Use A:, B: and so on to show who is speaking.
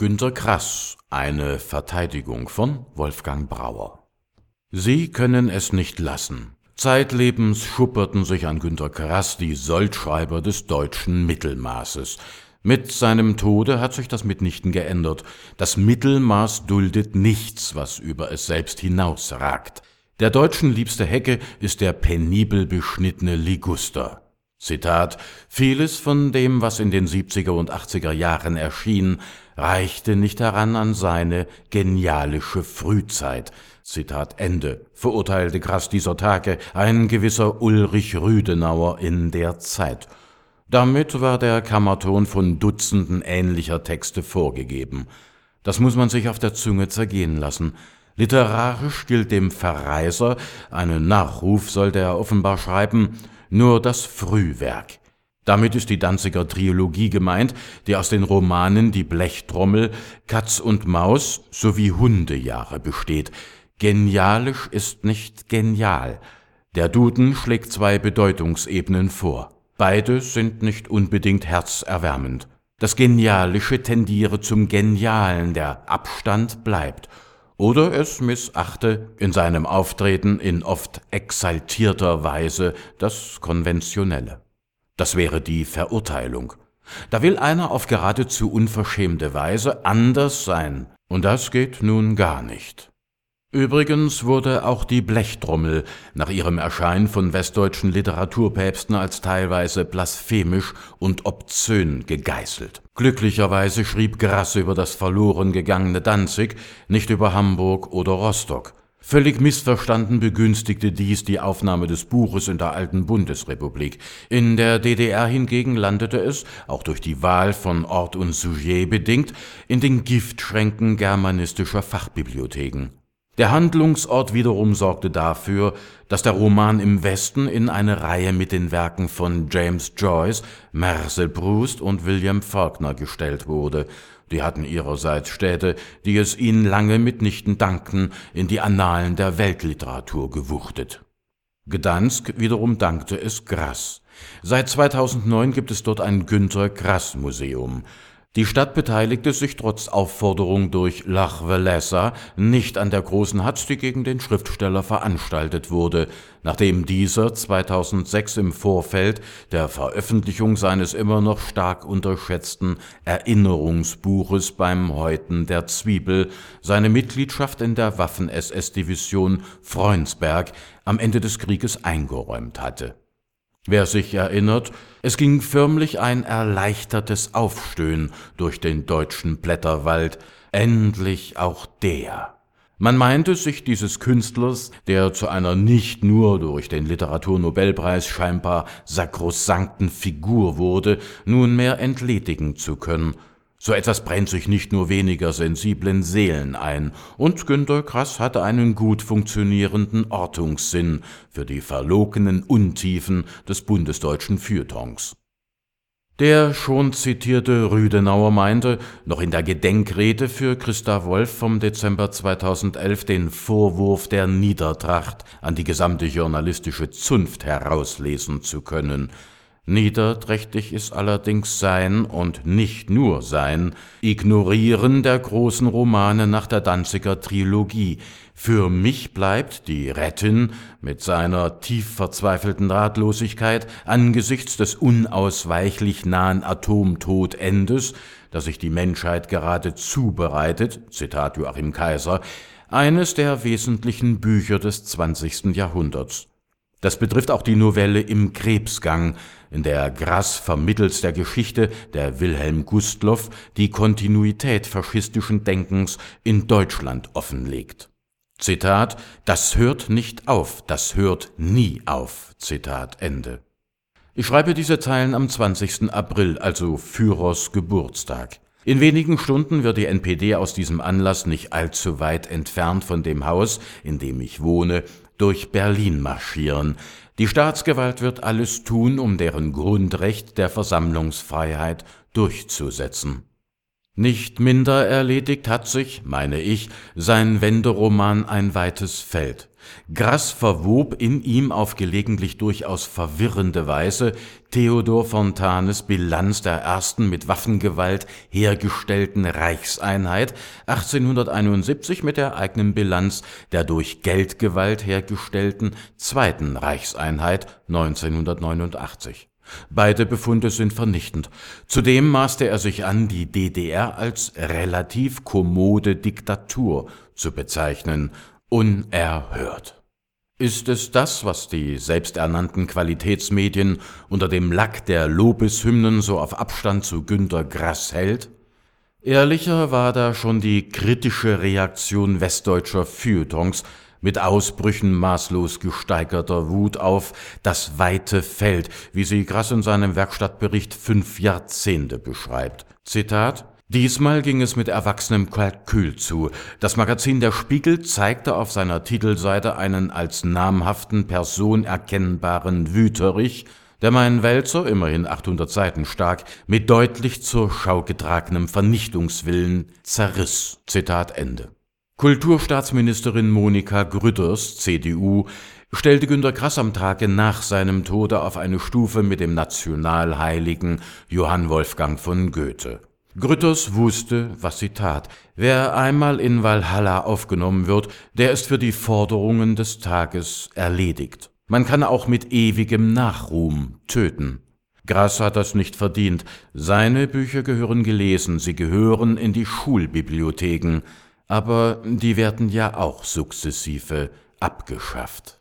A: Günter Grass Eine Verteidigung von Wolfgang Brauer Sie können es nicht lassen. Zeitlebens schupperten sich an Günter Grass die Soldschreiber des deutschen Mittelmaßes. Mit seinem Tode hat sich das mitnichten geändert. Das Mittelmaß duldet nichts, was über es selbst hinausragt. Der Deutschen liebste Hecke ist der penibel beschnittene Liguster. Zitat, vieles von dem, was in den 70er und 80er Jahren erschien, reichte nicht heran an seine genialische Frühzeit. Zitat Ende, verurteilte Grass dieser Tage ein gewisser Ulrich Rüdenauer in der Zeit. Damit war der Kammerton von Dutzenden ähnlicher Texte vorgegeben. Das muss man sich auf der Zunge zergehen lassen. Literarisch gilt dem Verreiser, einen Nachruf sollte er offenbar schreiben, nur das Frühwerk. Damit ist die Danziger Trilogie gemeint, die aus den Romanen Die Blechtrommel, Katz und Maus sowie Hundejahre besteht. Genialisch ist nicht genial. Der Duden schlägt zwei Bedeutungsebenen vor. Beide sind nicht unbedingt herzerwärmend. Das Genialische tendiere zum Genialen, der Abstand bleibt oder es missachte in seinem Auftreten in oft exaltierter Weise das Konventionelle. Das wäre die Verurteilung. Da will einer auf geradezu unverschämte Weise anders sein, und das geht nun gar nicht. Übrigens wurde auch die Blechtrommel nach ihrem Erscheinen von westdeutschen Literaturpäpsten als teilweise blasphemisch und obszön gegeißelt. Glücklicherweise schrieb Grass über das verloren gegangene Danzig, nicht über Hamburg oder Rostock. Völlig missverstanden begünstigte dies die Aufnahme des Buches in der alten Bundesrepublik. In der DDR hingegen landete es, auch durch die Wahl von Ort und Sujet bedingt, in den Giftschränken germanistischer Fachbibliotheken. Der Handlungsort wiederum sorgte dafür, dass der Roman im Westen in eine Reihe mit den Werken von James Joyce, Marcel Proust und William Faulkner gestellt wurde. Die hatten ihrerseits Städte, die es ihnen lange mitnichten dankten, in die Annalen der Weltliteratur gewuchtet. Gdansk wiederum dankte es Grass. Seit 2009 gibt es dort ein Günter Grass Museum. Die Stadt beteiligte sich trotz Aufforderung durch Lach Walesa nicht an der großen Hatz, die gegen den Schriftsteller veranstaltet wurde, nachdem dieser 2006 im Vorfeld der Veröffentlichung seines immer noch stark unterschätzten Erinnerungsbuches beim Häuten der Zwiebel seine Mitgliedschaft in der Waffen-SS-Division Freunsberg am Ende des Krieges eingeräumt hatte Wer sich erinnert, es ging förmlich ein erleichtertes Aufstöhnen durch den deutschen Blätterwald, endlich auch der. Man meinte sich dieses Künstlers, der zu einer nicht nur durch den Literaturnobelpreis scheinbar sakrosankten Figur wurde, nunmehr entledigen zu können, so etwas brennt sich nicht nur weniger sensiblen Seelen ein, und Günter Grass hatte einen gut funktionierenden Ortungssinn für die verlogenen Untiefen des bundesdeutschen Feuilletons. Der schon zitierte Rüdenauer meinte, noch in der Gedenkrede für Christa Wolf vom Dezember 2011 den Vorwurf der Niedertracht an die gesamte journalistische Zunft herauslesen zu können, Niederträchtig ist allerdings sein und nicht nur sein Ignorieren der großen Romane nach der Danziger Trilogie. Für mich bleibt die Rettin mit seiner tief verzweifelten Ratlosigkeit angesichts des unausweichlich nahen Atomtodendes, das sich die Menschheit gerade zubereitet, Zitat Joachim Kaiser, eines der wesentlichen Bücher des 20. Jahrhunderts. Das betrifft auch die Novelle Im Krebsgang, in der Grass vermittels der Geschichte der Wilhelm Gustloff die Kontinuität faschistischen Denkens in Deutschland offenlegt. Zitat, das hört nicht auf, das hört nie auf. Zitat Ende. Ich schreibe diese Zeilen am 20. April, also Führers Geburtstag. In wenigen Stunden wird die NPD aus diesem Anlass nicht allzu weit entfernt von dem Haus, in dem ich wohne, durch Berlin marschieren. Die Staatsgewalt wird alles tun, um deren Grundrecht der Versammlungsfreiheit durchzusetzen. Nicht minder erledigt hat sich, meine ich, sein Wenderoman Ein weites Feld. Grass verwob in ihm auf gelegentlich durchaus verwirrende Weise Theodor Fontanes Bilanz der ersten mit Waffengewalt hergestellten Reichseinheit 1871 mit der eigenen Bilanz der durch Geldgewalt hergestellten zweiten Reichseinheit 1989. Beide Befunde sind vernichtend. Zudem maßte er sich an, die DDR als relativ kommode Diktatur zu bezeichnen unerhört. Ist es das, was die selbsternannten Qualitätsmedien unter dem Lack der Lobeshymnen so auf Abstand zu Günter Grass hält? Ehrlicher war da schon die kritische Reaktion westdeutscher Feuilletons mit Ausbrüchen maßlos gesteigerter Wut auf das weite Feld, wie sie Grass in seinem Werkstattbericht fünf Jahrzehnte beschreibt. Zitat Diesmal ging es mit erwachsenem Kalkül zu. Das Magazin Der Spiegel zeigte auf seiner Titelseite einen als namhaften Person erkennbaren Wüterich, der meinen Wälzer, immerhin 800 Seiten stark, mit deutlich zur Schau getragenem Vernichtungswillen zerriss. Zitat Ende. Kulturstaatsministerin Monika Grütters, CDU, stellte Günter Grass am Tage nach seinem Tode auf eine Stufe mit dem Nationalheiligen Johann Wolfgang von Goethe. Grütters wusste, was sie tat. Wer einmal in Walhalla aufgenommen wird, der ist für die Forderungen des Tages erledigt. Man kann auch mit ewigem Nachruhm töten. Grass hat das nicht verdient. Seine Bücher gehören gelesen, sie gehören in die Schulbibliotheken, aber die werden ja auch sukzessive abgeschafft.